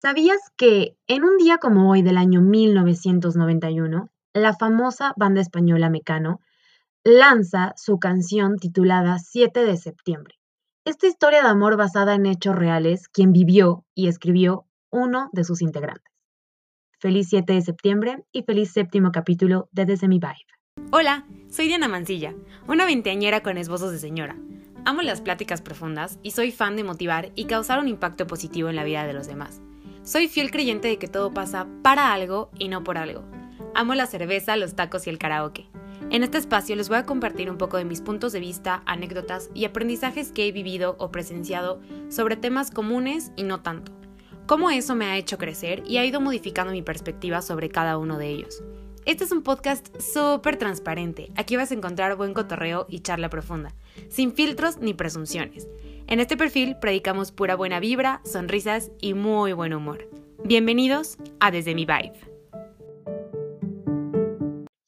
¿Sabías que en un día como hoy del año 1991, la famosa banda española Mecano lanza su canción titulada 7 de septiembre? Esta historia de amor basada en hechos reales, quien vivió y escribió uno de sus integrantes. Feliz 7 de septiembre y feliz séptimo capítulo de Desde mi Vibe. Hola, soy Diana Mancilla, una veinteañera con esbozos de señora. Amo las pláticas profundas y soy fan de motivar y causar un impacto positivo en la vida de los demás. Soy fiel creyente de que todo pasa para algo y no por algo. Amo la cerveza, los tacos y el karaoke. En este espacio les voy a compartir un poco de mis puntos de vista, anécdotas y aprendizajes que he vivido o presenciado sobre temas comunes y no tanto. Cómo eso me ha hecho crecer y ha ido modificando mi perspectiva sobre cada uno de ellos. Este es un podcast súper transparente. Aquí vas a encontrar buen cotorreo y charla profunda, sin filtros ni presunciones. En este perfil predicamos pura buena vibra, sonrisas y muy buen humor. Bienvenidos a Desde mi Vibe.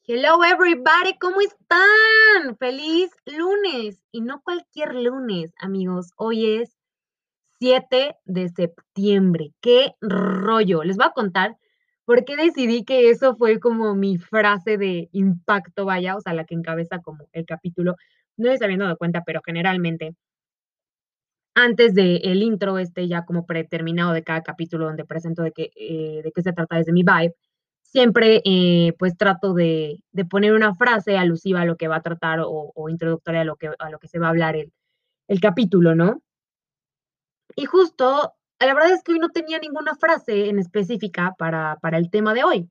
Hello everybody, ¿cómo están? Feliz lunes y no cualquier lunes, amigos. Hoy es 7 de septiembre. ¿Qué rollo? Les voy a contar por qué decidí que eso fue como mi frase de impacto, vaya, o sea, la que encabeza como el capítulo. No les había dado cuenta, pero generalmente antes del intro, este ya como predeterminado de cada capítulo donde presento de qué, eh, de qué se trata desde mi vibe, siempre eh, pues trato de, poner una frase alusiva a lo que va a tratar o, introductoria a lo, que, a lo que se va a hablar el, el capítulo, ¿no? Y justo, la verdad es que hoy no tenía ninguna frase en específica para, para el tema de hoy.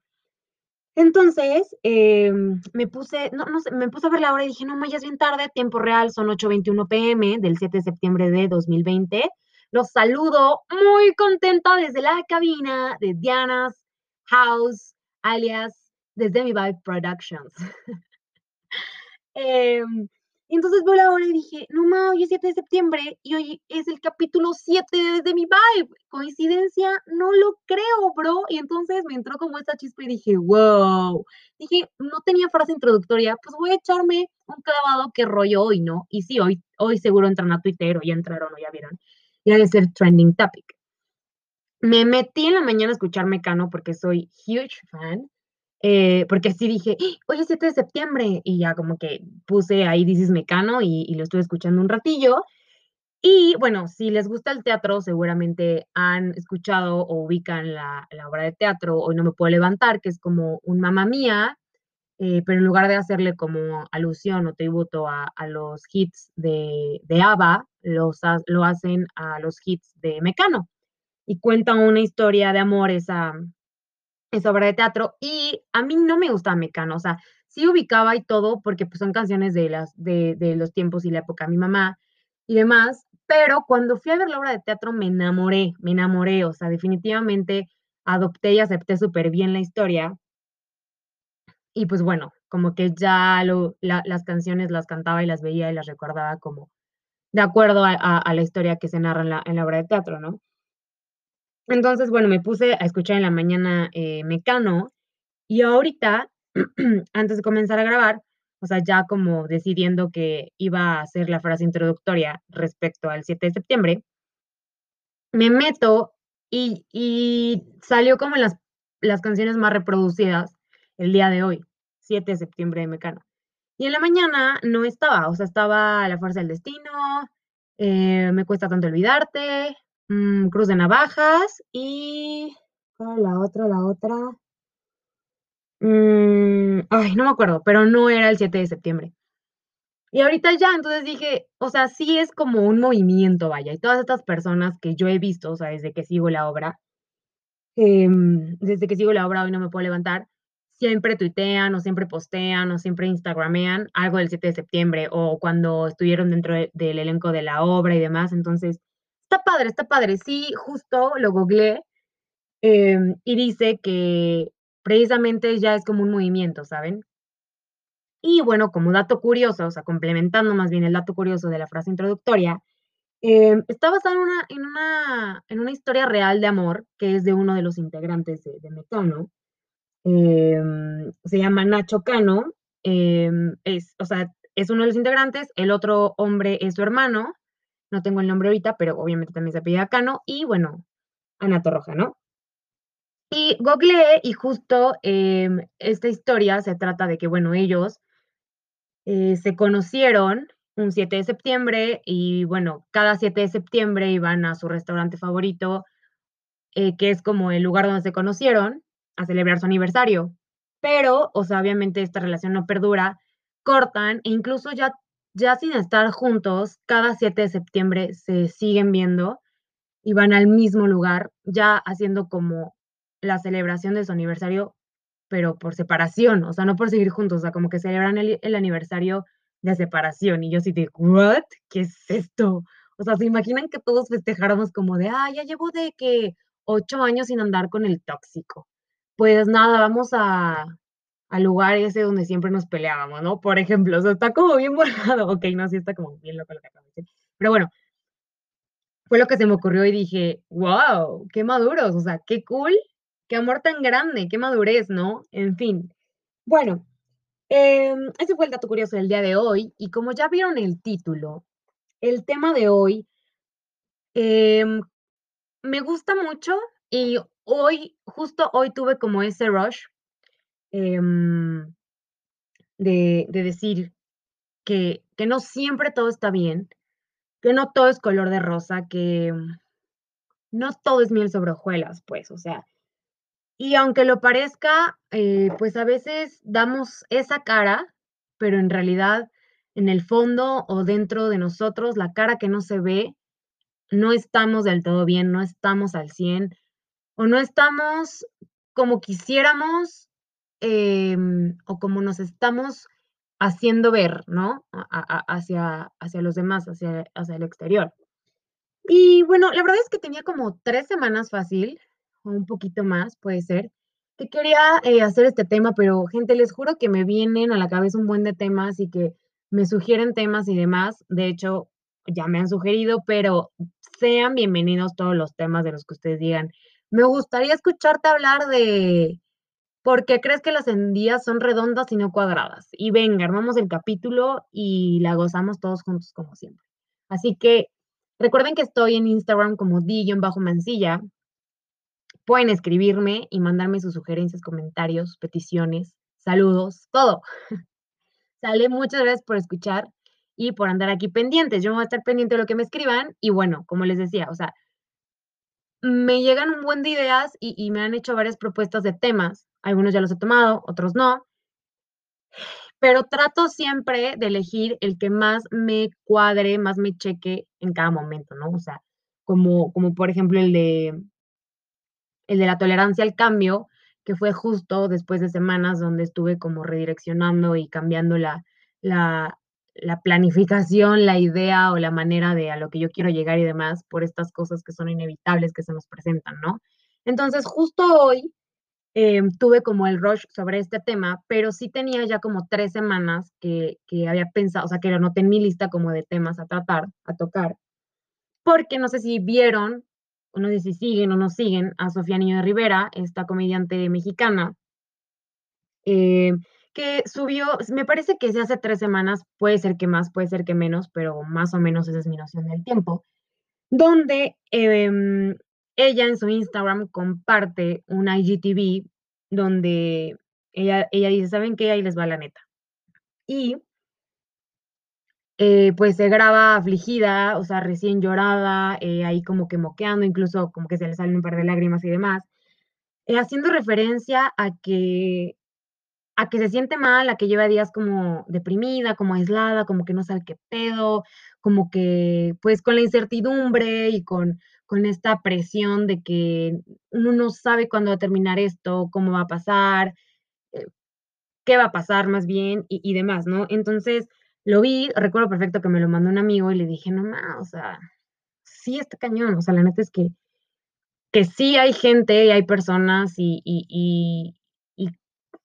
Entonces, em, me puse, no, no sé, me puse a ver la hora y dije, no, ya es bien tarde, tiempo real, son 8.21 pm del 7 de septiembre de 2020. Los saludo muy contenta desde la cabina de Diana's House, alias desde mi Vibe Productions. Em, y entonces veo la hora y dije, no ma, hoy es 7 de septiembre y hoy es el capítulo 7 de mi vibe. ¿Coincidencia? No lo creo, bro. Y entonces me entró como esta chispa y dije, wow. Dije, no tenía frase introductoria, pues voy a echarme un clavado que rollo hoy, ¿no? Y sí, hoy, hoy seguro entran a Twitter o ya entraron o ya vieron. Ya de ser trending topic. Me metí en la mañana a escuchar Mecano porque soy huge fan. Eh, porque sí dije, hoy es 7 de septiembre, y ya como que puse ahí Dices Mecano y, lo estuve escuchando un ratillo. Y bueno, si les gusta el teatro, seguramente han escuchado o ubican la, obra de teatro Hoy no me puedo levantar, que es como un mamá mía, eh, pero en lugar de hacerle como alusión o tributo a, los hits de, de ABBA, los, lo hacen a los hits de Mecano. Y cuentan una historia de amor esa, es obra de teatro y a mí no me gustaba Mecano, o sea, sí ubicaba y todo porque pues son canciones de, las, de, los tiempos y la época de mi mamá y demás, pero cuando fui a ver la obra de teatro me enamoré, me enamoré, o sea, definitivamente adopté y acepté súper bien la historia y pues bueno, como que ya lo, las canciones las cantaba y las veía y las recordaba como de acuerdo a, la historia que se narra en la obra de teatro, ¿no? Entonces, bueno, me puse a escuchar en la mañana eh, Mecano y ahorita, antes de comenzar a grabar, o sea, ya como decidiendo que iba a hacer la frase introductoria respecto al 7 de septiembre, me meto y, y salió como las, las canciones más reproducidas el día de hoy, 7 de septiembre de Mecano. Y en la mañana no estaba, o sea, estaba La Fuerza del Destino, eh, Me cuesta tanto olvidarte, Mm, Cruz de Navajas y... la otra? La otra. Mm, ay, no me acuerdo, pero no era el 7 de septiembre. Y ahorita ya, entonces dije, o sea, sí es como un movimiento, vaya, y todas estas personas que yo he visto, o sea, desde que sigo la obra, em, desde que sigo la obra hoy no me puedo levantar, siempre tuitean o siempre postean o siempre instagramean algo del 7 de septiembre o cuando estuvieron dentro del elenco de la obra y demás, entonces Está padre, está padre. Sí, justo lo googleé em, y dice que precisamente ya es como un movimiento, ¿saben? Y bueno, como dato curioso, o sea, complementando más bien el dato curioso de la frase introductoria, em, está basado en una, en, una, en una historia real de amor que es de uno de los integrantes de, de Mecano. Em, se llama Nacho Cano. es, o sea, es uno de los integrantes, el otro hombre es su hermano, no tengo el nombre ahorita, pero obviamente también se apellida Cano, y bueno, Ana Torroja, ¿no? Y googleé y justo, em, esta historia se trata de que, bueno, ellos eh, se conocieron un 7 de septiembre y, bueno, cada 7 de septiembre iban a su restaurante favorito, eh, que es como el lugar donde se conocieron, a celebrar su aniversario. Pero, o sea, obviamente esta relación no perdura, cortan e incluso ya ya sin estar juntos, cada 7 de septiembre se siguen viendo y van al mismo lugar, ya haciendo como la celebración de su aniversario, pero por separación, o sea, no por seguir juntos, o sea, como que celebran el aniversario de separación, y yo así de, ¿what? ¿Qué es esto? O sea, ¿se imaginan que todos festejáramos como de, ah, ya llevo de que 8 años sin andar con el tóxico? Pues nada, vamos a al lugar ese donde siempre nos peleábamos, ¿no? Por ejemplo, o está como bien volado, okey, no, sí está como bien loco lo que acabo de decir, pero bueno fue lo que se me ocurrió y dije: "Guau, qué maduros, o sea, qué cool, qué amor tan grande, qué madurez", ¿no? En fin. Bueno, em, ese fue el dato curioso del día de hoy, y como ya vieron el título, el tema de hoy em, me gusta mucho, y hoy, justo hoy tuve como ese rush, em de de decir que que no siempre todo está bien, que no todo es color de rosa, que no todo es miel sobre hojuelas, pues, o sea, y aunque lo parezca, eh, pues, a veces damos esa cara, pero en realidad, en el fondo o dentro de nosotros, la cara que no se ve, no estamos del todo bien, no estamos al 100, o no estamos como quisiéramos, em, o como nos estamos haciendo ver, ¿no? Hacia hacia los demás, hacia hacia el exterior. Y bueno, la verdad es que tenía como 3 semanas fácil, o un poquito más, puede ser, que quería, eh, hacer este tema, pero gente, les juro que me vienen a la cabeza un buen de temas y que me sugieren temas y demás. De hecho, ya me han sugerido, pero sean bienvenidos todos los temas de los que ustedes digan. Me gustaría escucharte hablar de, ¿por qué crees que las sandías son redondas y no cuadradas? Y venga, armamos el capítulo y la gozamos todos juntos como siempre. Así que recuerden que estoy en Instagram como di-mancilla. Pueden escribirme y mandarme sus sugerencias, comentarios, peticiones, saludos, todo. ¿Sale? Muchas gracias por escuchar y por andar aquí pendientes. Yo me voy a estar pendiente de lo que me escriban y bueno, como les decía, o sea me llegan un buen de ideas y me han hecho varias propuestas de temas, algunos ya los he tomado, otros no. Pero trato siempre de elegir el que más me cuadre, más me cheque en cada momento, ¿no? O sea, como como por ejemplo, el de el de la tolerancia al cambio, que fue justo después de semanas donde estuve como redireccionando y cambiando la la la planificación, la idea o la manera de a lo que yo quiero llegar y demás, por estas cosas que son inevitables que se nos presentan, ¿no? Entonces, justo hoy, em, tuve como el rush sobre este tema, pero sí tenía ya como 3 semanas que que había pensado, o sea, que lo anoté en mi lista como de temas a tratar, a tocar. Porque no sé si vieron, o no sé si siguen o no siguen a Sofía Niño de Rivera, esta comediante mexicana em, que subió, me parece que es de hace 3 semanas, puede ser que más, puede ser que menos, pero más o menos esa es mi noción del tiempo, donde, em, ella en su Instagram comparte un IGTV donde ella ella dice: "¿Saben qué? Ahí les va la neta". Y eh, pues, se graba afligida, o sea, recién llorada, eh, ahí como que moqueando, incluso como que se le salen un par de lágrimas y demás, eh, haciendo referencia a que a que se siente mal, a que lleva días como deprimida, como aislada, como que no sabe qué pedo, como que, pues, con la incertidumbre y con con esta presión de que uno no sabe cuándo va a terminar esto, cómo va a pasar, eh, qué va a pasar más bien y demás, ¿no? Entonces, lo vi, recuerdo perfecto que me lo mandó un amigo y le dije: "No ma, o sea, sí está cañón", o sea, la neta es que que sí hay gente y hay personas y y y y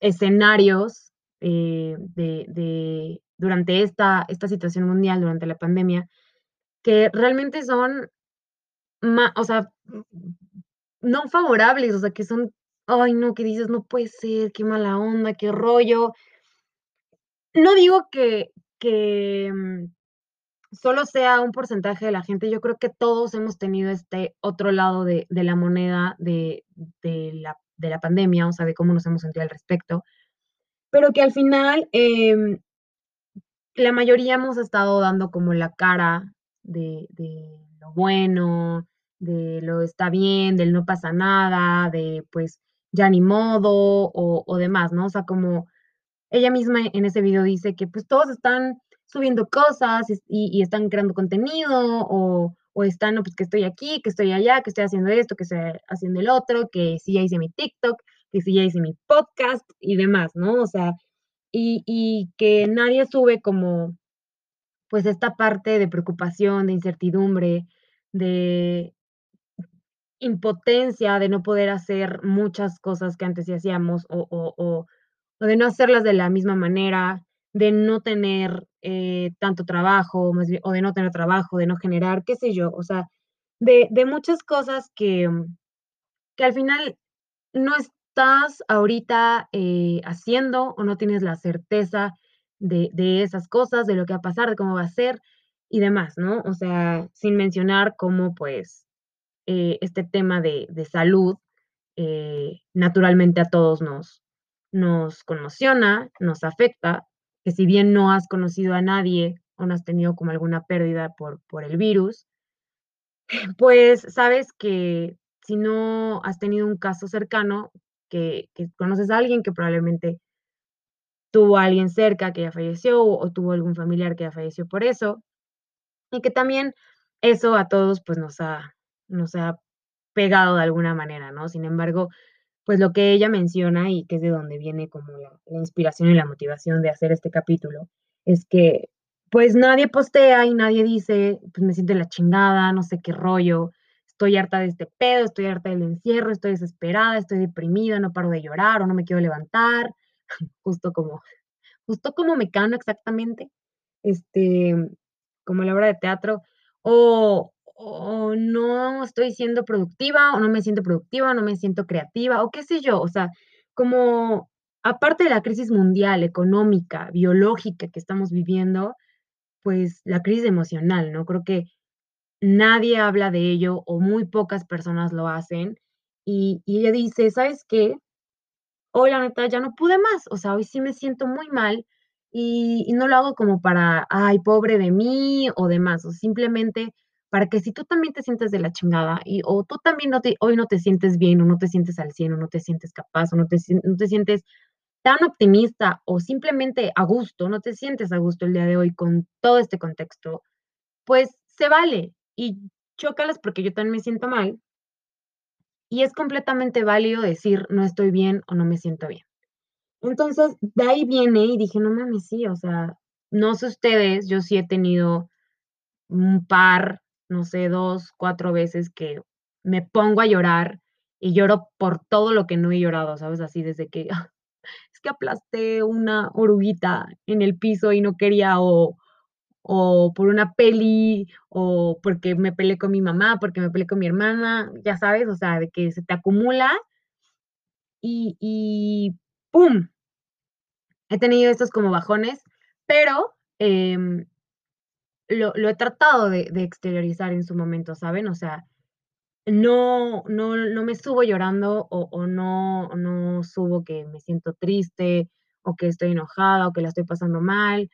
escenarios, eh, de de durante esta esta situación mundial, durante la pandemia, que realmente son o sea, no favorables, o sea, que son, ay no, que dices: "No puede ser, qué mala onda, qué rollo". No digo que que, mm, solo sea un porcentaje de la gente, yo creo que todos hemos tenido este otro lado de de la moneda de de la de la pandemia, o sea, de cómo nos hemos sentido al respecto, pero que al final em, la mayoría hemos estado dando como la cara de bueno, de lo está bien, del no pasa nada, de pues ya ni modo o, o demás, ¿no? O sea, como ella misma en ese video dice que pues todos están subiendo cosas y, están creando contenido o, o están, no, pues que estoy aquí, que estoy allá, que estoy haciendo esto, que estoy haciendo el otro, que sí ya hice mi TikTok, que sí ya hice mi podcast y demás, ¿no? O sea, y, y que nadie sube como pues esta parte de preocupación, de incertidumbre, de impotencia de no poder hacer muchas cosas que antes sí hacíamos o, o, o, de no hacerlas de la misma manera, de no tener eh, tanto trabajo, o de no tener trabajo, de no generar, qué sé yo, o sea, de, de muchas cosas que, que al final no estás ahorita eh, haciendo o no tienes la certeza de, esas cosas, de lo que va a pasar, de cómo va a ser y demás, ¿no? O sea, sin mencionar cómo pues eh, este tema de, salud eh, naturalmente a todos nos, nos conmociona, nos afecta, que si bien no has conocido a nadie o no has tenido como alguna pérdida por, por el virus, pues sabes que si no has tenido un caso cercano, que, que conoces a alguien que probablemente tuvo alguien cerca que ya falleció o, tuvo algún familiar que ya falleció por eso. Y que también eso a todos pues nos ha, nos ha pegado de alguna manera, ¿no? Sin embargo, pues lo que ella menciona y que es de donde viene como la, inspiración y la motivación de hacer este capítulo, es que pues nadie postea y nadie dice, pues me siento la chingada, no sé qué rollo, estoy harta de este pedo, estoy harta del encierro, estoy desesperada, estoy deprimida, no paro de llorar o no me quiero levantar, justo como, justo como Mecano exactamente, este, como la obra de teatro, o, no estoy siendo productiva, o no me siento productiva, o no me siento creativa, o qué sé yo, o sea, como aparte de la crisis mundial, económica, biológica que estamos viviendo, pues la crisis emocional, ¿no? Creo que nadie habla de ello o muy pocas personas lo hacen. Y ella dice, ¿sabes qué? Hoy la neta ya no pude más, o sea, hoy sí me siento muy mal y, no lo hago como para, ay, pobre de mí o demás, o simplemente para que si tú también te sientes de la chingada y o tú también no te, hoy no te sientes bien o no te sientes al 100 o no te sientes capaz o no te, no te sientes tan optimista o simplemente a gusto, no te sientes a gusto el día de hoy con todo este contexto, pues se vale y chócalas porque yo también me siento mal y es completamente válido decir no estoy bien o no me siento bien. Entonces, de ahí viene y dije, no mames, sí, o sea, no sé ustedes, yo sí he tenido un par, no sé, dos, cuatro veces que me pongo a llorar y lloro por todo lo que no he llorado, ¿sabes? Así desde que es que aplasté una oruguita en el piso y no quería o, o por una peli, o porque me peleé con mi mamá, porque me peleé con mi hermana, ya sabes, o sea, de que se te acumula y, y ¡pum! He tenido estos como bajones, pero em, lo, lo, he tratado de, de, exteriorizar en su momento, ¿saben? O sea, no, no, no me subo llorando o, o no, no subo que me siento triste o que estoy enojada o que la estoy pasando mal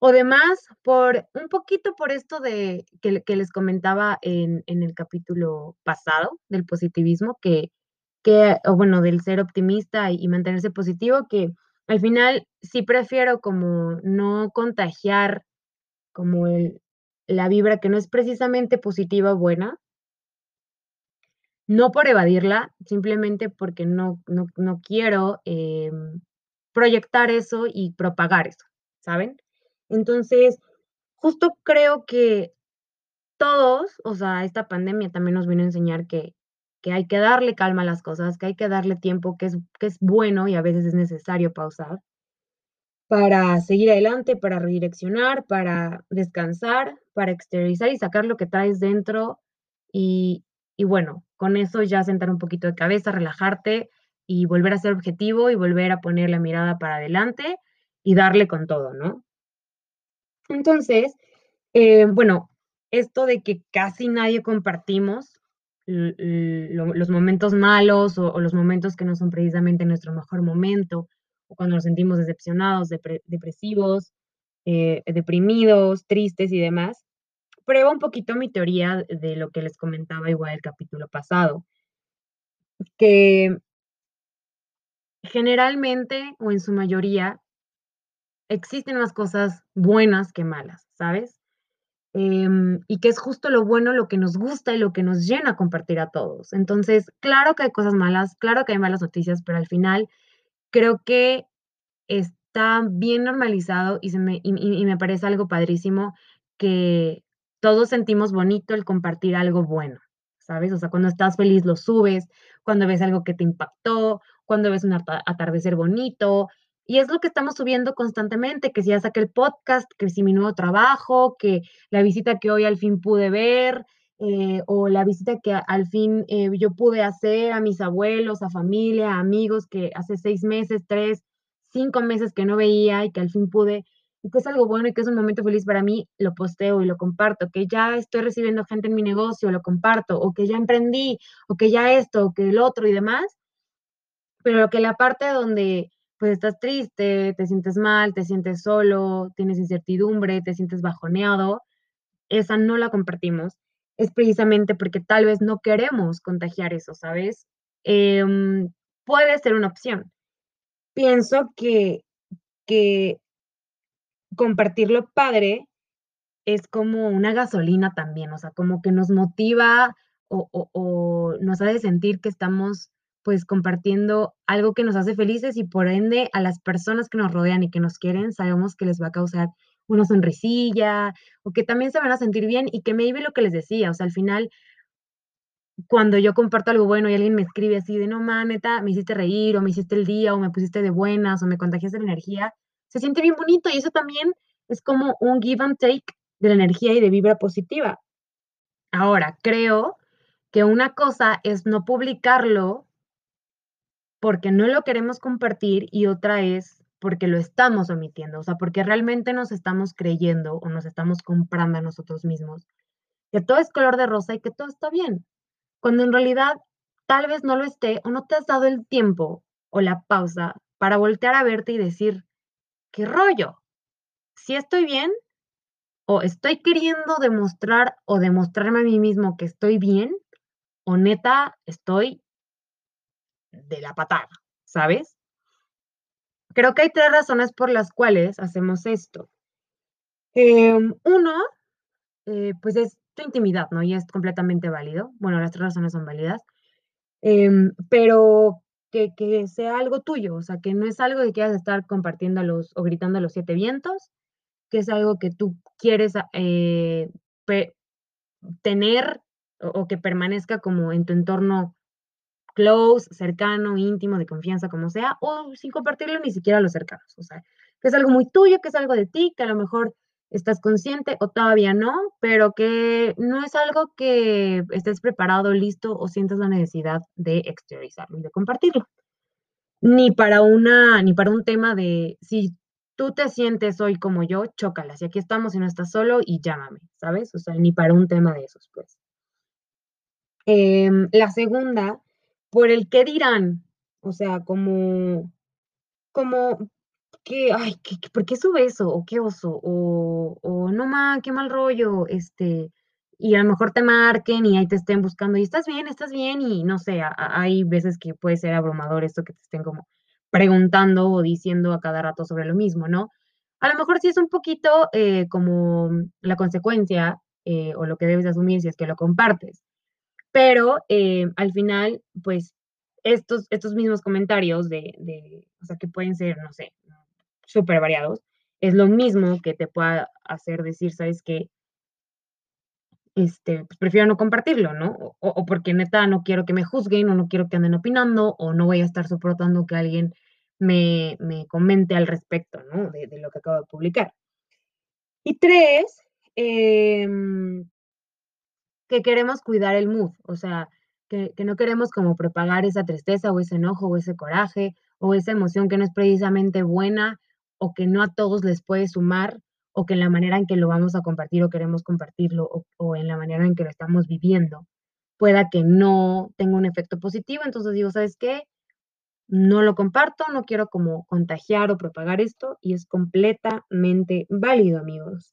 o demás, por un poquito por esto de que, les comentaba en, en, el capítulo pasado del positivismo, que, que, o bueno, del ser optimista y, mantenerse positivo, que al final sí prefiero como no contagiar como el, la vibra que no es precisamente positiva o buena, no por evadirla, simplemente porque no, no, no quiero eh, proyectar eso y propagar eso, ¿saben? Entonces, justo creo que todos, o sea, esta pandemia también nos vino a enseñar que, que hay que darle calma a las cosas, que hay que darle tiempo, que es, que es bueno y a veces es necesario pausar para seguir adelante, para redireccionar, para descansar, para exteriorizar y sacar lo que traes dentro. Y, y bueno, con eso ya sentar un poquito de cabeza, relajarte y volver a ser objetivo y volver a poner la mirada para adelante y darle con todo, ¿no? Entonces, eh, bueno, esto de que casi nadie compartimos los momentos malos o, los momentos que no son precisamente nuestro mejor momento, o cuando nos sentimos decepcionados, depresivos, eh, deprimidos, tristes y demás, prueba un poquito mi teoría de lo que les comentaba igual el capítulo pasado, que generalmente o en su mayoría existen más cosas buenas que malas, ¿sabes? Em, y que es justo lo bueno, lo que nos gusta y lo que nos llena compartir a todos. Entonces, claro que hay cosas malas, claro que hay malas noticias, pero al final creo que está bien normalizado y, se me, y me parece algo padrísimo que todos sentimos bonito el compartir algo bueno, ¿sabes? O sea, cuando estás feliz lo subes, cuando ves algo que te impactó, cuando ves un atardecer bonito, y es lo que estamos subiendo constantemente, que si ya saqué el podcast, que si mi nuevo trabajo, que la visita que hoy al fin pude ver, eh, o la visita que al fin eh, yo pude hacer a mis abuelos, a familia, a amigos que hace seis meses, tres, cinco meses que no veía y que al fin pude, y que es algo bueno y que es un momento feliz para mí, lo posteo y lo comparto, que ya estoy recibiendo gente en mi negocio, lo comparto, o que ya emprendí, o que ya esto, o que el otro y demás, pero que la parte donde pues estás triste, te sientes mal, te sientes solo, tienes incertidumbre, te sientes bajoneado, esa no la compartimos, es precisamente porque tal vez no queremos contagiar eso, ¿sabes? Em, puede ser una opción. Pienso que, que compartirlo padre es como una gasolina también, o sea, como que nos motiva o, o nos hace sentir que estamos pues compartiendo algo que nos hace felices y por ende a las personas que nos rodean y que nos quieren, sabemos que les va a causar una sonrisilla o que también se van a sentir bien y que me iba lo que les decía, o sea, al final, cuando yo comparto algo bueno y alguien me escribe así de, no, man, neta, me hiciste reír o me hiciste el día o me pusiste de buenas o me contagiaste la energía, se siente bien bonito y eso también es como un give and take de la energía y de vibra positiva. Ahora, creo que una cosa es no publicarlo porque no lo queremos compartir y otra es porque lo estamos omitiendo, o sea, porque realmente nos estamos creyendo o nos estamos comprando a nosotros mismos que todo es color de rosa y que todo está bien, cuando en realidad tal vez no lo esté o no te has dado el tiempo o la pausa para voltear a verte y decir, ¿qué rollo? ¿Si estoy bien? ¿O estoy queriendo demostrar o demostrarme a mí mismo que estoy bien? ¿O neta estoy de la patada, ¿sabes? Creo que hay tres razones por las cuales hacemos esto. Em, uno, eh, pues es tu intimidad, ¿no? Y es completamente válido. Bueno, las tres razones son válidas. Em, pero que, sea algo tuyo, o sea, que no es algo que quieras estar compartiendo los, o gritando a los siete vientos, que es algo que tú quieres eh, tener o, que permanezca como en tu entorno close, cercano, íntimo, de confianza, como sea, o sin compartirlo ni siquiera a los cercanos. O sea, que es algo muy tuyo, que es algo de ti, que a lo mejor estás consciente o todavía no, pero que no es algo que estés preparado, listo o sientas la necesidad de exteriorizarlo y de compartirlo. Ni para una, ni para un tema de si tú te sientes hoy como yo, chócalas. Y aquí estamos y no estás solo y llámame, ¿sabes? O sea, ni para un tema de esos, pues. Em, la segunda por el qué dirán, o sea, como, como, que, ay, ¿qué, ¿por qué sube eso? O qué oso, o, o no ma, qué mal rollo, este, y a lo mejor te marquen y ahí te estén buscando y estás bien, estás bien, y no sé, hay veces que puede ser abrumador esto que te estén como preguntando o diciendo a cada rato sobre lo mismo, ¿no? A lo mejor sí es un poquito eh, como la consecuencia eh, o lo que debes asumir si es que lo compartes. Pero eh, al final, pues estos, estos mismos comentarios de, o sea, que pueden ser, no sé, súper variados, es lo mismo que te pueda hacer decir, ¿sabes qué? Este, pues prefiero no compartirlo, ¿no? O, o, porque neta no quiero que me juzguen o no quiero que anden opinando o no voy a estar soportando que alguien me, me comente al respecto, ¿no? De, de, lo que acabo de publicar. Y tres, eh, que queremos cuidar el mood, o sea, que, no queremos como propagar esa tristeza o ese enojo o ese coraje o esa emoción que no es precisamente buena o que no a todos les puede sumar o que en la manera en que lo vamos a compartir o queremos compartirlo o, en la manera en que lo estamos viviendo, pueda que no tenga un efecto positivo. Entonces digo, ¿sabes qué? No lo comparto, no quiero como contagiar o propagar esto y es completamente válido, amigos.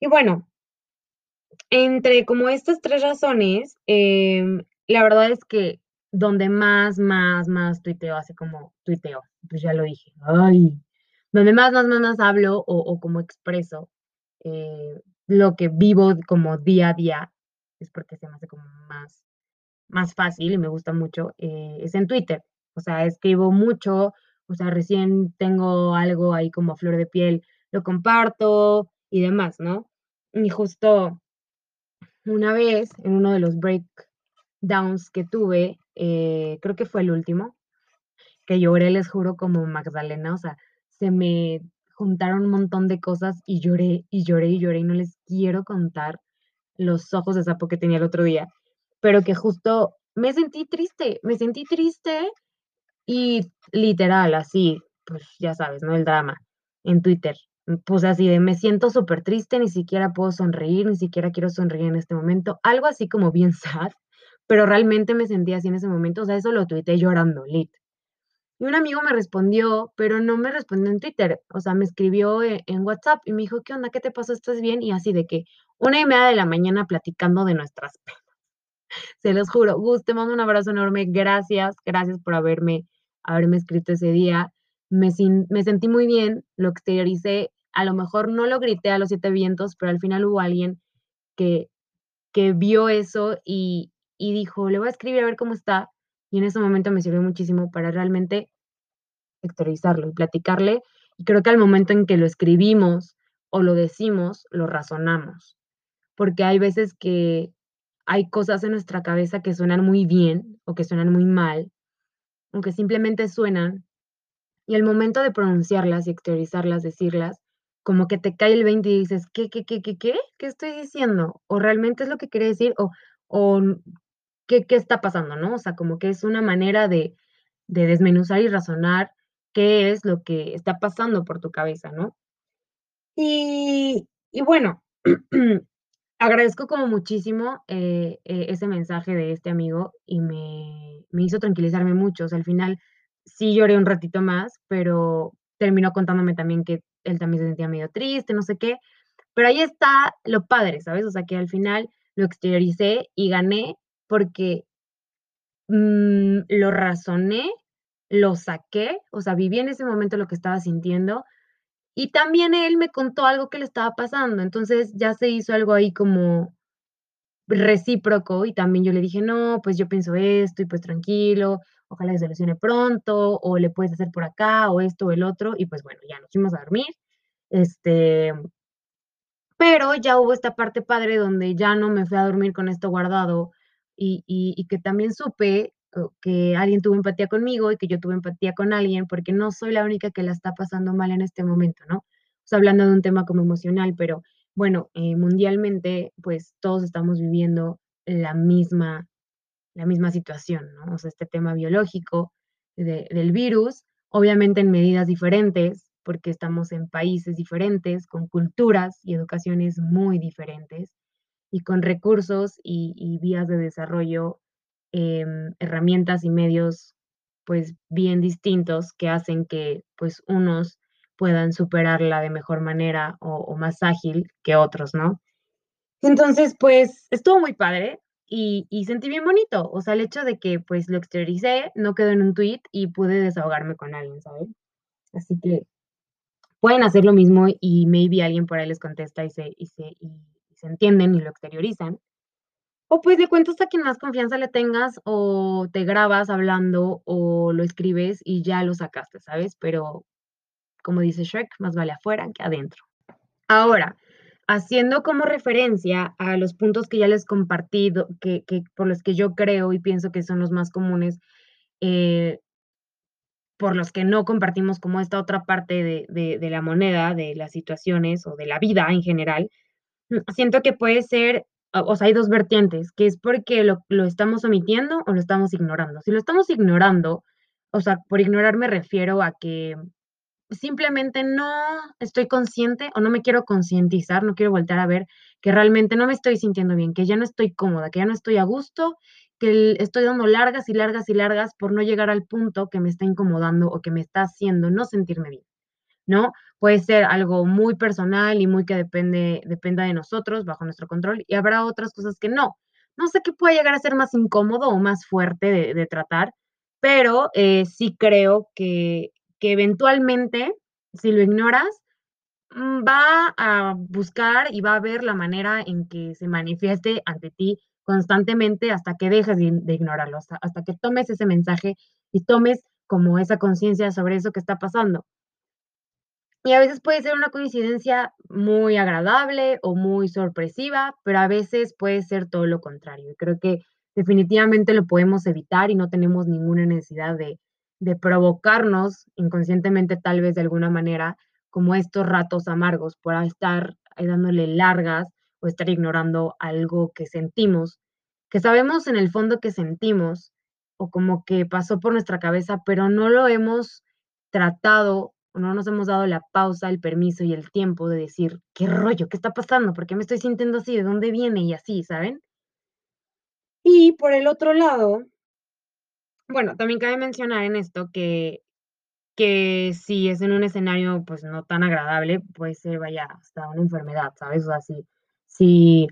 Y bueno, entre como estas tres razones, em, la verdad es que donde más, más, más tuiteo, así como tuiteo, pues ya lo dije, ay, donde más, más, más, más hablo o, como expreso eh, lo que vivo como día a día, es porque se me hace como más, más fácil y me gusta mucho, eh, es en Twitter. O sea, escribo mucho, o sea, recién tengo algo ahí como flor de piel, lo comparto y demás, ¿no? Y justo una vez, en uno de los breakdowns que tuve, eh, creo que fue el último, que lloré, les juro, como Magdalena, o sea, se me juntaron un montón de cosas y lloré y lloré y lloré y no les quiero contar los ojos de sapo que tenía el otro día, pero que justo me sentí triste, me sentí triste y literal, así, pues ya sabes, ¿no? El drama en Twitter. Pues así de me siento súper triste, ni siquiera puedo sonreír, ni siquiera quiero sonreír en este momento. Algo así como bien sad, pero realmente me sentí así en ese momento. O sea, eso lo tuiteé llorando, lit. Y un amigo me respondió, pero no me respondió en Twitter. O sea, me escribió e, en, WhatsApp y me dijo, ¿qué onda? ¿Qué te pasó? ¿Estás bien? Y así de que una y media de la mañana platicando de nuestras penas. Se los juro. Gus, te mando un abrazo enorme. Gracias, gracias por haberme haberme escrito ese día. Me, me sentí muy bien, lo exterioricé. A lo mejor no lo grité a los siete vientos, pero al final hubo alguien que, que vio eso y, y dijo, le voy a escribir a ver cómo está. Y en ese momento me sirvió muchísimo para realmente exteriorizarlo y platicarle. Y creo que al momento en que lo escribimos o lo decimos, lo razonamos. Porque hay veces que hay cosas en nuestra cabeza que suenan muy bien o que suenan muy mal aunque simplemente suenan, y el momento de pronunciarlas y exteriorizarlas, decirlas, como que te cae el 20 y dices, ¿qué, qué, qué, qué, qué? ¿Qué estoy diciendo? ¿O realmente es lo que quiere decir? ¿O, o ¿qué, qué está pasando? ¿No? O sea, como que es una manera de, de desmenuzar y razonar qué es lo que está pasando por tu cabeza, ¿no? Y, y bueno, agradezco como muchísimo eh, eh, ese mensaje de este amigo y me, me, hizo tranquilizarme mucho. O sea, al final sí lloré un ratito más, pero terminó contándome también que él también se sentía medio triste, no sé qué. Pero ahí está lo padre, ¿sabes? O sea, que al final lo exterioricé y gané porque mm, lo razoné, lo saqué, o sea, viví en ese momento lo que estaba sintiendo y también él me contó algo que le estaba pasando, entonces ya se hizo algo ahí como recíproco y también yo le dije, no, pues yo pienso esto y pues tranquilo, ojalá se solucione pronto o le puedes hacer por acá o esto o el otro y pues bueno, ya nos fuimos a dormir. Este, pero ya hubo esta parte padre donde ya no me fui a dormir con esto guardado y, y que también supe que alguien tuvo empatía conmigo y que yo tuve empatía con alguien, porque no soy la única que la está pasando mal en este momento, ¿no? O sea, hablando de un tema como emocional, pero bueno, eh, mundialmente, pues todos estamos viviendo la misma, la misma situación, ¿no? O sea, este tema biológico del virus, obviamente en medidas diferentes, porque estamos en países diferentes, con culturas y educaciones muy diferentes, y con recursos y, vías de desarrollo Em, herramientas y medios pues bien distintos que hacen que pues unos puedan superarla de mejor manera o, más ágil que otros, ¿no? Entonces, pues estuvo muy padre y, sentí bien bonito, o sea, el hecho de que pues lo exterioricé, no quedó en un tweet y pude desahogarme con alguien, ¿sabes? Así que pueden hacer lo mismo y maybe alguien por ahí les contesta y se, y se, y se entienden y lo exteriorizan. O pues le cuentas a quien más confianza le tengas, o te grabas hablando, o lo escribes y ya lo sacaste, ¿sabes? Pero, como dice Shrek, más vale afuera que adentro. Ahora, haciendo como referencia a los puntos que ya les compartí, que, que por los que yo creo y pienso que son los más comunes, eh, por los que no compartimos como esta otra parte de, de, de la moneda, de las situaciones o de la vida en general, siento que puede ser o sea, hay dos vertientes, que es porque lo, lo, estamos omitiendo o lo estamos ignorando. Si lo estamos ignorando, o sea, por ignorar me refiero a que simplemente no estoy consciente o no me quiero concientizar, no quiero voltear a ver que realmente no me estoy sintiendo bien, que ya no estoy cómoda, que ya no estoy a gusto, que estoy dando largas y largas y largas por no llegar al punto que me está incomodando o que me está haciendo no sentirme bien, ¿no? Puede ser algo muy personal y muy que depende, dependa de nosotros, bajo nuestro control, y habrá otras cosas que no. No sé qué puede llegar a ser más incómodo o más fuerte de, tratar, pero eh, sí creo que, que eventualmente, si lo ignoras, mm, va a buscar y va a ver la manera en que se manifieste ante ti constantemente hasta que dejes de, ignorarlo, hasta, hasta, que tomes ese mensaje y tomes como esa conciencia sobre eso que está pasando. Y a veces puede ser una coincidencia muy agradable o muy sorpresiva, pero a veces puede ser todo lo contrario. Creo que definitivamente lo podemos evitar y no tenemos ninguna necesidad de, de provocarnos inconscientemente tal vez de alguna manera como estos ratos amargos por estar dándole largas o estar ignorando algo que sentimos, que sabemos en el fondo que sentimos o como que pasó por nuestra cabeza, pero no lo hemos tratado no nos hemos dado la pausa, el permiso y el tiempo de decir, ¿qué rollo? ¿Qué está pasando? ¿Por qué me estoy sintiendo así? ¿De dónde viene? Y así, ¿saben? Y por el otro lado, bueno, también cabe mencionar en esto que, que si es en un escenario pues no tan agradable, puede ser, vaya, hasta una enfermedad, ¿sabes? O sea, si, si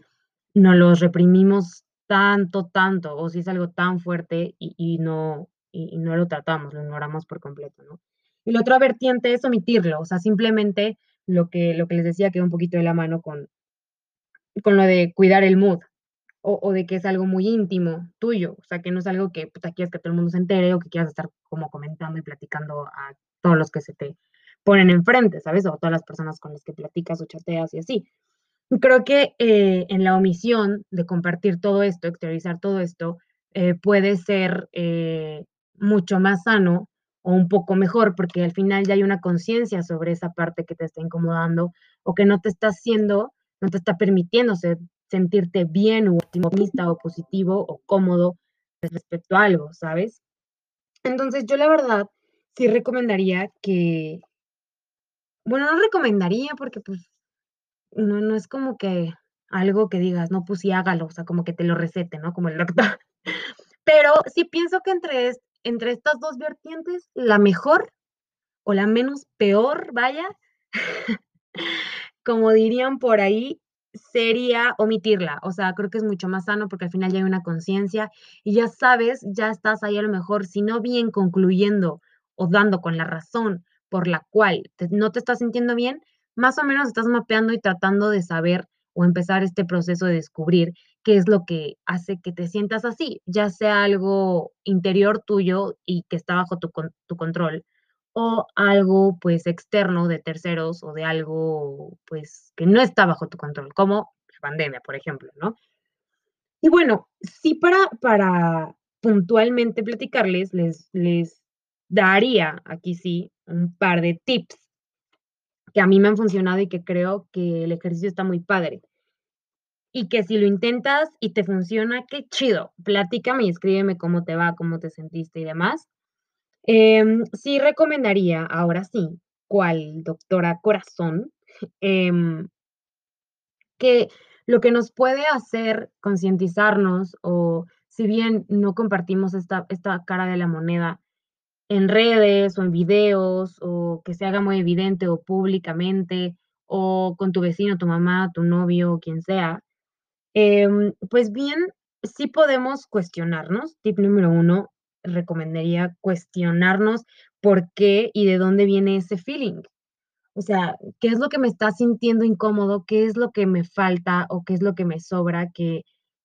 no los reprimimos tanto, tanto, o si es algo tan fuerte y, no, y, no lo tratamos, lo ignoramos por completo, ¿no? Y la otra vertiente es omitirlo, o sea, simplemente lo que, lo que les decía queda un poquito de la mano con, con lo de cuidar el mood, o, de que es algo muy íntimo tuyo, o sea, que no es algo que puta, quieras que todo el mundo se entere o que quieras estar como comentando y platicando a todos los que se te ponen enfrente, ¿sabes? O todas las personas con las que platicas o chateas y así. Creo que eh, en la omisión de compartir todo esto, exteriorizar todo esto, eh, puede ser eh, mucho más sano o un poco mejor, porque al final ya hay una conciencia sobre esa parte que te está incomodando o que no te está haciendo, no te está permitiendo ser, sentirte bien o optimista o positivo o cómodo respecto a algo, ¿sabes? Entonces yo la verdad sí recomendaría que, bueno, no recomendaría porque pues no, no es como que algo que digas, no, pues sí hágalo, o sea, como que te lo recete, ¿no? Como el doctor. Pero sí pienso que entre, entre estas dos vertientes, la mejor o la menos peor, vaya, como dirían por ahí, sería omitirla. O sea, creo que es mucho más sano porque al final ya hay una conciencia y ya sabes, ya estás ahí a lo mejor, si no bien concluyendo o dando con la razón por la cual no te estás sintiendo bien, más o menos estás mapeando y tratando de saber o empezar este proceso de descubrir qué es lo que hace que te sientas así, ya sea algo interior tuyo y que está bajo tu, tu control o algo pues externo de terceros o de algo pues que no está bajo tu control, como la pandemia, por ejemplo, ¿no? Y bueno, sí para, para puntualmente platicarles, les, les daría aquí sí un par de tips que a mí me han funcionado y que creo que el ejercicio está muy padre. Y que si lo intentas y te funciona, qué chido. Platícame y escríbeme cómo te va, cómo te sentiste y demás. Em, sí recomendaría, ahora sí, cual doctora corazón, em, que lo que nos puede hacer concientizarnos o si bien no compartimos esta, esta cara de la moneda en redes o en videos o que se haga muy evidente o públicamente o con tu vecino, tu mamá, tu novio, quien sea, em, pues bien, sí podemos cuestionarnos. Tip número uno, recomendaría cuestionarnos por qué y de dónde viene ese feeling. O sea, ¿qué es lo que me está sintiendo incómodo? ¿Qué es lo que me falta o qué es lo que me sobra que,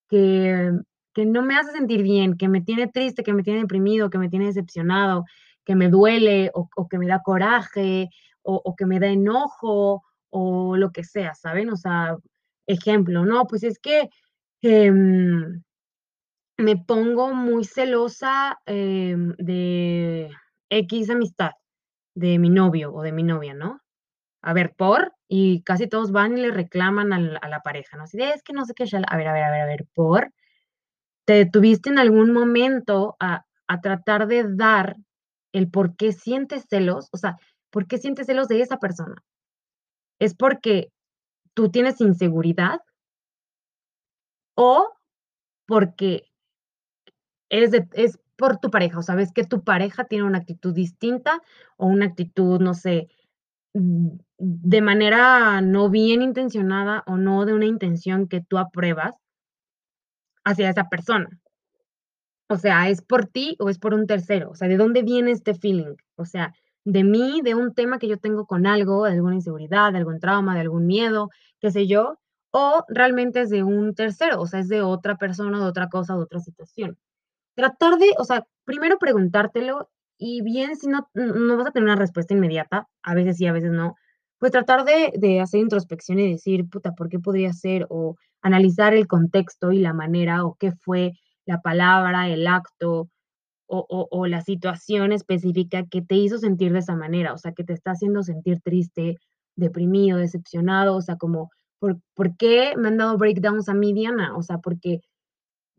que, que no me hace sentir bien, que me tiene triste, que me tiene deprimido, que me tiene decepcionado, que me duele o, que me da coraje o, que me da enojo o lo que sea, ¿saben? O sea, ejemplo, no, pues es que em, me pongo muy celosa em, de X amistad, de mi novio o de mi novia, ¿no? A ver, por, y casi todos van y le reclaman a la, pareja, ¿no? Así de, es que no sé qué, a ver, a ver, a ver, a ver, por, ¿te detuviste en algún momento a, a tratar de dar el por qué sientes celos? O sea, ¿por qué sientes celos de esa persona? ¿Es porque tú tienes inseguridad? ¿O porque es, es por tu pareja? O sabes que tu pareja tiene una actitud distinta o una actitud, no sé, mm, de manera no bien intencionada o no de una intención que tú apruebas hacia esa persona. O sea, ¿es por ti o es por un tercero? O sea, ¿de dónde viene este feeling? O sea, de mí, de un tema que yo tengo con algo, de alguna inseguridad, de algún trauma, de algún miedo, qué sé yo, o realmente es de un tercero, o sea, es de otra persona, de otra cosa, de otra situación. Tratar de, o sea, primero preguntártelo y bien si no, no vas a tener una respuesta inmediata, a veces sí, a veces no, pues tratar de, de hacer introspección y decir, puta, ¿por qué podría ser? O analizar el contexto y la manera o qué fue la palabra, el acto o, la situación específica que te hizo sentir de esa manera, o sea, que te está haciendo sentir triste, deprimido, decepcionado, o sea, como, ¿por, ¿por qué me han dado breakdowns a mí, Diana? O sea, porque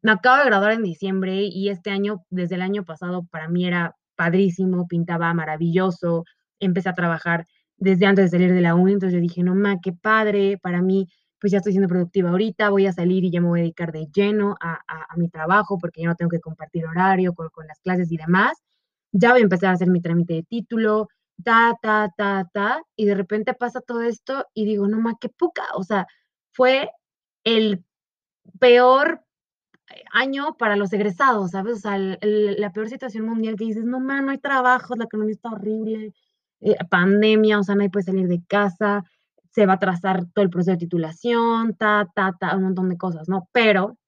me acabo de graduar en diciembre y este año, desde el año pasado, para mí era padrísimo, pintaba maravilloso, empecé a trabajar desde antes de salir de la uni, entonces yo dije, no, ma, qué padre, para mí pues ya estoy siendo productiva ahorita, voy a salir y ya me voy a dedicar de lleno a, mi trabajo porque ya no tengo que compartir horario con, las clases y demás. Ya voy a empezar a hacer mi trámite de título, ta, ta, ta, ta, y de repente pasa todo esto y digo, no más, qué poca, o sea, fue el peor año para los egresados, ¿sabes? O sea, la peor situación mundial que dices, no, man, no hay trabajo, la economía está horrible, eh, pandemia, o sea, nadie puede salir de casa, se va a trazar todo el proceso de titulación, ta, ta, ta, un montón de cosas, ¿no? Pero,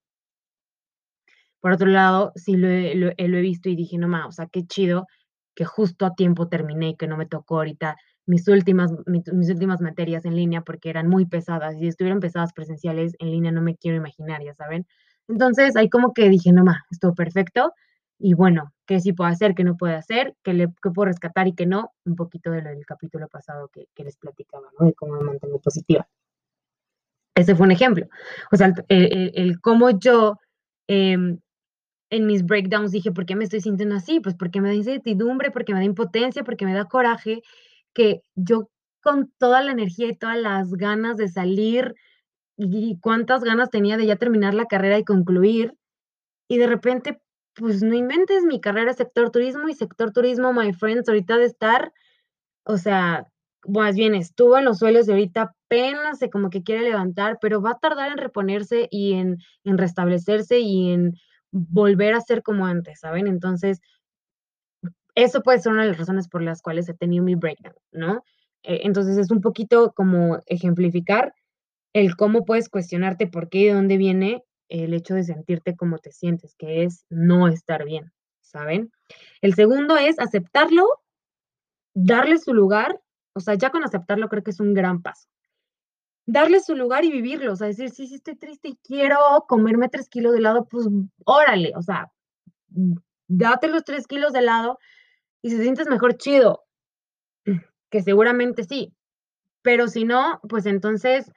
por otro lado, sí lo he, lo, he visto y dije, no más, o sea, qué chido que justo a tiempo terminé y que no me tocó ahorita mis últimas, mis, últimas materias en línea porque eran muy pesadas si estuvieran pesadas presenciales en línea no me quiero imaginar, ya saben. Entonces ahí como que dije, no más, estuvo perfecto y bueno, qué sí puedo hacer, qué no puedo hacer, qué, le, qué puedo rescatar y qué no, un poquito de lo del capítulo pasado que, que les platicaba, ¿no? De cómo me mantengo positiva. Ese fue un ejemplo. O sea, el, el, cómo yo em, en mis breakdowns dije, ¿por qué me estoy sintiendo así? Pues porque me da incertidumbre, porque me da impotencia, porque me da coraje, que yo con toda la energía y todas las ganas de salir y cuántas ganas tenía de ya terminar la carrera y concluir, y de repente pues no inventes, mi carrera sector turismo y sector turismo, my friends, ahorita de estar, o sea, más bien estuvo en los suelos y ahorita apenas se como que quiere levantar, pero va a tardar en reponerse y en, en restablecerse y en volver a ser como antes, ¿saben? Entonces, eso puede ser una de las razones por las cuales he tenido mi breakdown, ¿no? Eh, entonces es un poquito como ejemplificar el cómo puedes cuestionarte por qué y de dónde viene el hecho de sentirte como te sientes, que es no estar bien, ¿saben? El segundo es aceptarlo, darle su lugar, o sea, ya con aceptarlo creo que es un gran paso. Darle su lugar y vivirlo, o sea, decir, sí, sí, estoy triste y quiero comerme tres kilos de helado, pues órale, o sea, date los tres kilos de helado y si te sientes mejor, chido, que seguramente sí, pero si no, pues entonces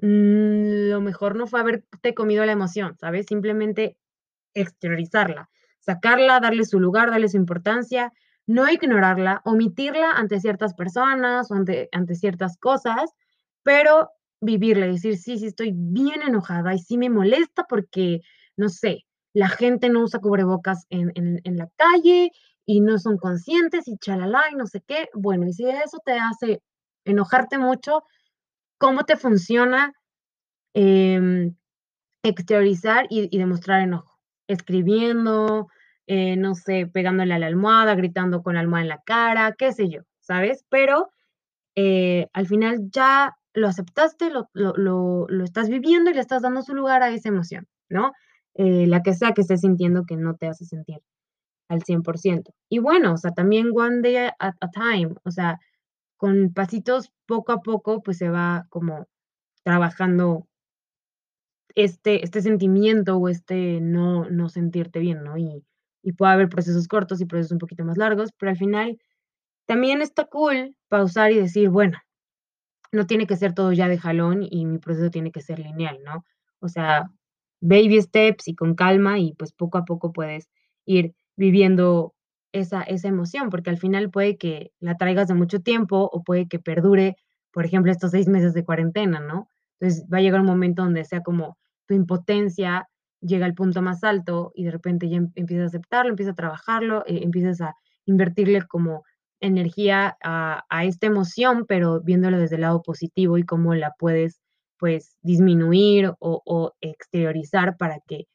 Mm, lo mejor no fue haberte comido la emoción, ¿sabes? Simplemente exteriorizarla, sacarla, darle su lugar, darle su importancia, no ignorarla, omitirla ante ciertas personas o ante, ante ciertas cosas, pero vivirla, decir, sí, sí, estoy bien enojada y sí me molesta porque, no sé, la gente no usa cubrebocas en, en, en la calle y no son conscientes y chalala y no sé qué. Bueno, y si eso te hace enojarte mucho, cómo te funciona em, exteriorizar y, demostrar enojo. Escribiendo, eh, no sé, pegándole a la almohada, gritando con la almohada en la cara, qué sé yo, ¿sabes? Pero eh, al final ya lo aceptaste, lo, lo, estás viviendo y le estás dando su lugar a esa emoción, ¿no? Eh, la que sea que estés sintiendo que no te hace sentir al 100%. Y bueno, o sea, también one day at a time, o sea, con pasitos poco a poco, pues se va como trabajando este, este sentimiento o este no, no sentirte bien, ¿no? Y, y puede haber procesos cortos y procesos un poquito más largos, pero al final también está cool pausar y decir, bueno, no tiene que ser todo ya de jalón y mi proceso tiene que ser lineal, ¿no? O sea, baby steps y con calma y pues poco a poco puedes ir viviendo esa, esa emoción, porque al final puede que la traigas de mucho tiempo o puede que perdure, por ejemplo, estos seis meses de cuarentena, ¿no? Entonces va a llegar un momento donde sea como tu impotencia llega al punto más alto y de repente ya em, empiezas a aceptarlo, empiezas a trabajarlo, eh, empiezas a invertirle como energía a, esta emoción, pero viéndolo desde el lado positivo y cómo la puedes pues disminuir o, exteriorizar para que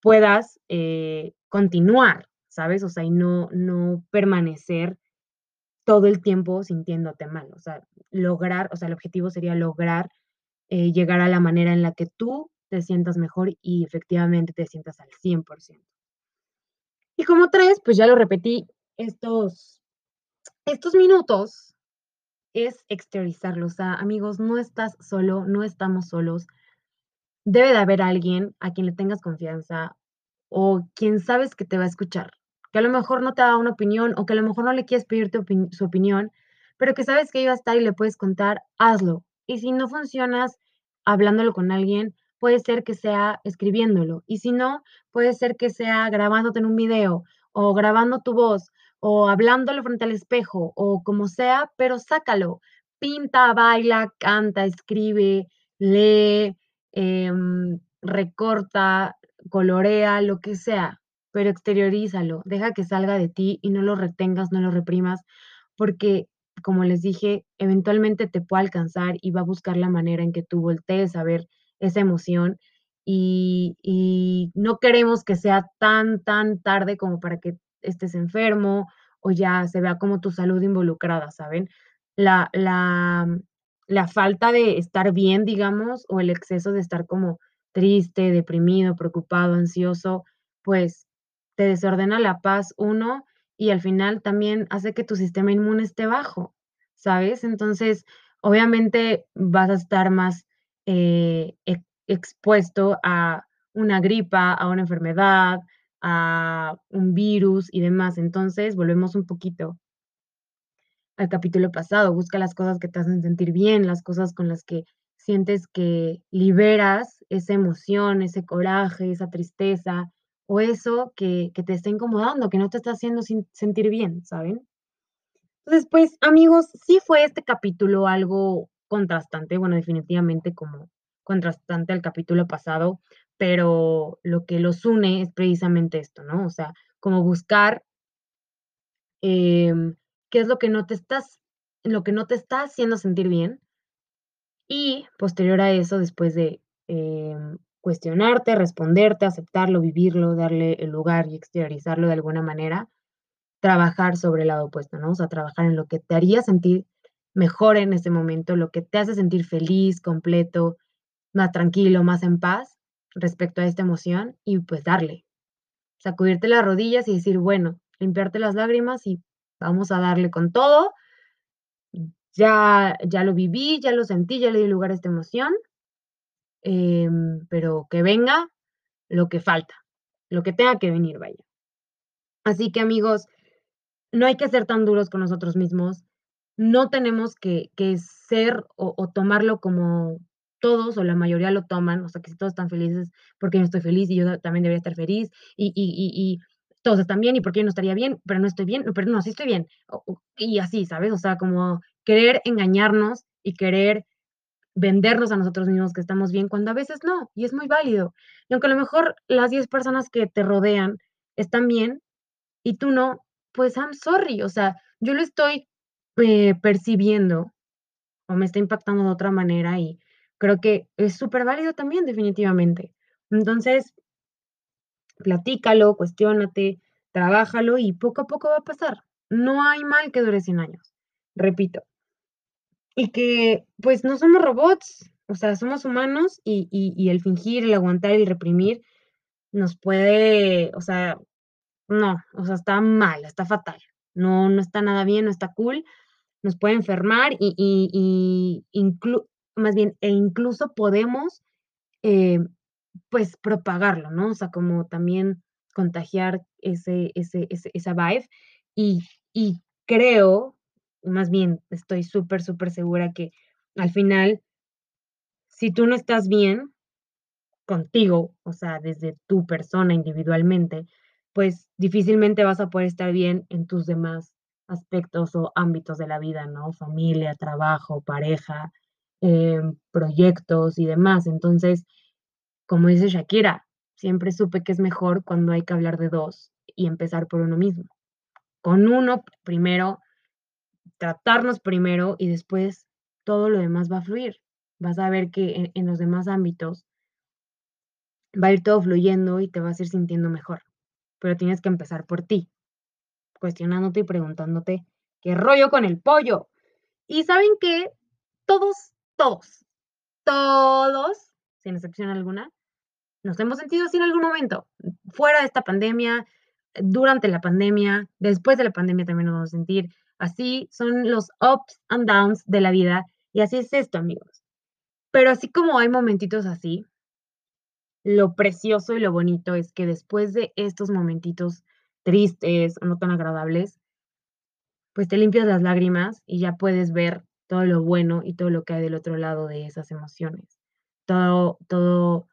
puedas eh, continuar, ¿sabes? O sea, y no, no permanecer todo el tiempo sintiéndote mal. O sea, lograr, o sea, el objetivo sería lograr eh, llegar a la manera en la que tú te sientas mejor y efectivamente te sientas al 100%. Y como tres, pues ya lo repetí, estos, estos minutos es exteriorizarlo. O sea, amigos, no estás solo, no estamos solos. Debe de haber alguien a quien le tengas confianza o quien sabes que te va a escuchar, que a lo mejor no te da una opinión o que a lo mejor no le quieres pedir su opinión, pero que sabes que iba a estar y le puedes contar, hazlo. Y si no funcionas hablándolo con alguien, puede ser que sea escribiéndolo. Y si no, puede ser que sea grabándote en un video o grabando tu voz o hablándolo frente al espejo o como sea, pero sácalo. Pinta, baila, canta, escribe, lee, em, recorta, colorea, lo que sea, pero exteriorízalo, deja que salga de ti y no lo retengas, no lo reprimas, porque como les dije, eventualmente te puede alcanzar y va a buscar la manera en que tú voltees a ver esa emoción y, y, no queremos que sea tan, tan tarde como para que estés enfermo o ya se vea como tu salud involucrada, ¿saben? La, la, la falta de estar bien, digamos, o el exceso de estar como triste, deprimido, preocupado, ansioso, pues te desordena la paz uno y al final también hace que tu sistema inmune esté bajo, ¿sabes? Entonces, obviamente vas a estar más eh, expuesto a una gripa, a una enfermedad, a un virus y demás. Entonces, volvemos un poquito al capítulo pasado. Busca las cosas que te hacen sentir bien, las cosas con las que sientes que liberas esa emoción, ese coraje, esa tristeza o eso que, que te está incomodando, que no te está haciendo sentir bien, ¿saben? Entonces, pues, amigos, sí fue este capítulo algo contrastante, bueno, definitivamente como contrastante al capítulo pasado, pero lo que los une es precisamente esto, ¿no? O sea, como buscar em, qué es lo que no te estás, lo que no te está haciendo sentir bien y posterior a eso, después de em, cuestionarte, responderte, aceptarlo, vivirlo, darle el lugar y exteriorizarlo de alguna manera, trabajar sobre el lado opuesto, ¿no? O sea, trabajar en lo que te haría sentir mejor en ese momento, lo que te hace sentir feliz, completo, más tranquilo, más en paz respecto a esta emoción y pues darle. Sacudirte las rodillas y decir, bueno, limpiarte las lágrimas y vamos a darle con todo. Ya, ya lo viví, ya lo sentí, ya le di lugar a esta emoción, em, pero que venga lo que falta, lo que tenga que venir, vaya. Así que amigos, no hay que ser tan duros con nosotros mismos, no tenemos que, ser o, tomarlo como todos o la mayoría lo toman, o sea, que si todos están felices, porque yo estoy feliz y yo también debería estar feliz, y, y, todos están bien, y porque yo no estaría bien, pero no estoy bien, pero no, sí estoy bien, y así, ¿sabes? O sea, como querer engañarnos y querer vendernos a nosotros mismos que estamos bien, cuando a veces no, y es muy válido. Y aunque a lo mejor las 10 personas que te rodean están bien y tú no, pues I'm sorry, o sea, yo lo estoy eh, percibiendo o me está impactando de otra manera y creo que es súper válido también, definitivamente. Entonces, platícalo, cuestiónate, trabájalo y poco a poco va a pasar. No hay mal que dure 100 años, repito. Y que pues no somos robots, o sea, somos humanos y, y el fingir, el aguantar, el reprimir nos puede, o sea, no, o sea, está mal, está fatal. No, no está nada bien, no está cool. Nos puede enfermar y, y, más bien, e incluso podemos, eh, pues, propagarlo, ¿no? O sea, como también contagiar ese, ese, esa vibe. Y, y creo, más bien, estoy súper, súper segura que al final, si tú no estás bien contigo, o sea, desde tu persona individualmente, pues difícilmente vas a poder estar bien en tus demás aspectos o ámbitos de la vida, ¿no? Familia, trabajo, pareja, em, proyectos y demás. Entonces, como dice Shakira, siempre supe que es mejor cuando hay que hablar de dos y empezar por uno mismo. Con uno primero, tratarnos primero y después todo lo demás va a fluir. Vas a ver que en, los demás ámbitos va a ir todo fluyendo y te vas a ir sintiendo mejor. Pero tienes que empezar por ti, cuestionándote y preguntándote, ¿qué rollo con el pollo? Y saben que todos, todos, todos, sin excepción alguna, nos hemos sentido así en algún momento, fuera de esta pandemia, durante la pandemia, después de la pandemia también nos vamos a sentir. Así son los ups and downs de la vida y así es esto, amigos. Pero así como hay momentitos así, lo precioso y lo bonito es que después de estos momentitos tristes o no tan agradables, pues te limpias las lágrimas y ya puedes ver todo lo bueno y todo lo que hay del otro lado de esas emociones. Todo, todo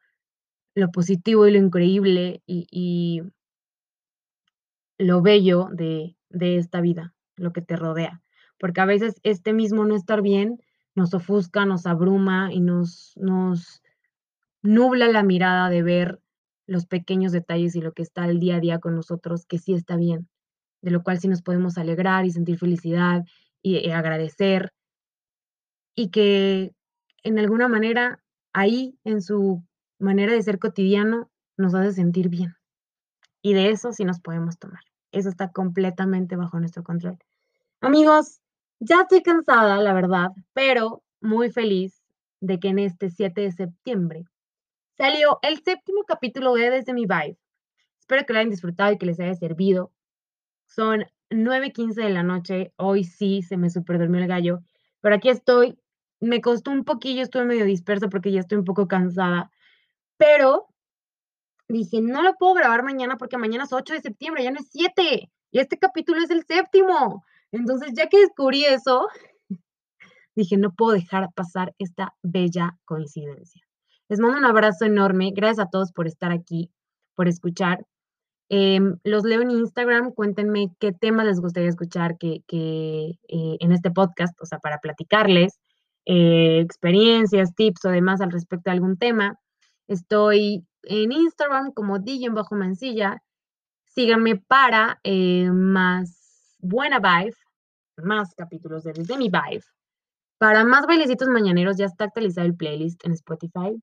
lo positivo y lo increíble y, lo bello de, de esta vida, lo que te rodea. Porque a veces este mismo no estar bien nos ofusca, nos abruma y nos, nos nubla la mirada de ver los pequeños detalles y lo que está al día a día con nosotros, que sí está bien, de lo cual sí nos podemos alegrar y sentir felicidad y, y agradecer. Y que en alguna manera ahí en su manera de ser cotidiano nos hace sentir bien. Y de eso sí nos podemos tomar. Eso está completamente bajo nuestro control. Amigos, ya estoy cansada, la verdad, pero muy feliz de que en este 7 de septiembre salió el séptimo capítulo de Desde mi Vibe. Espero que lo hayan disfrutado y que les haya servido. Son 9.15 de la noche. Hoy sí se me super durmió el gallo, pero aquí estoy. Me costó un poquillo, estuve medio dispersa porque ya estoy un poco cansada, pero dije, no lo puedo grabar mañana porque mañana es 8 de septiembre, ya no es 7, y este capítulo es el séptimo. Entonces, ya que descubrí eso, dije, no puedo dejar pasar esta bella coincidencia. Les mando un abrazo enorme. Gracias a todos por estar aquí, por escuchar. Em, los leo en Instagram. Cuéntenme qué temas les gustaría escuchar que, eh, en este podcast, o sea, para platicarles eh, experiencias, tips o demás al respecto de algún tema. Estoy en Instagram como Bajo Mancilla. Síganme para eh, más buena vibe, más capítulos de mi Vibe. Para más bailecitos mañaneros ya está actualizado el playlist en Spotify.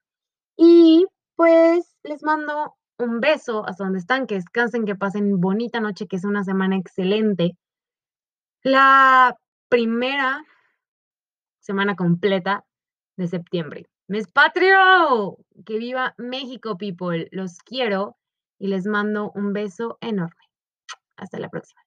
Y pues les mando un beso hasta donde están, que descansen, que pasen bonita noche, que es una semana excelente. La primera semana completa de septiembre. Mes patrio, que viva México, people. Los quiero y les mando un beso enorme. Hasta la próxima.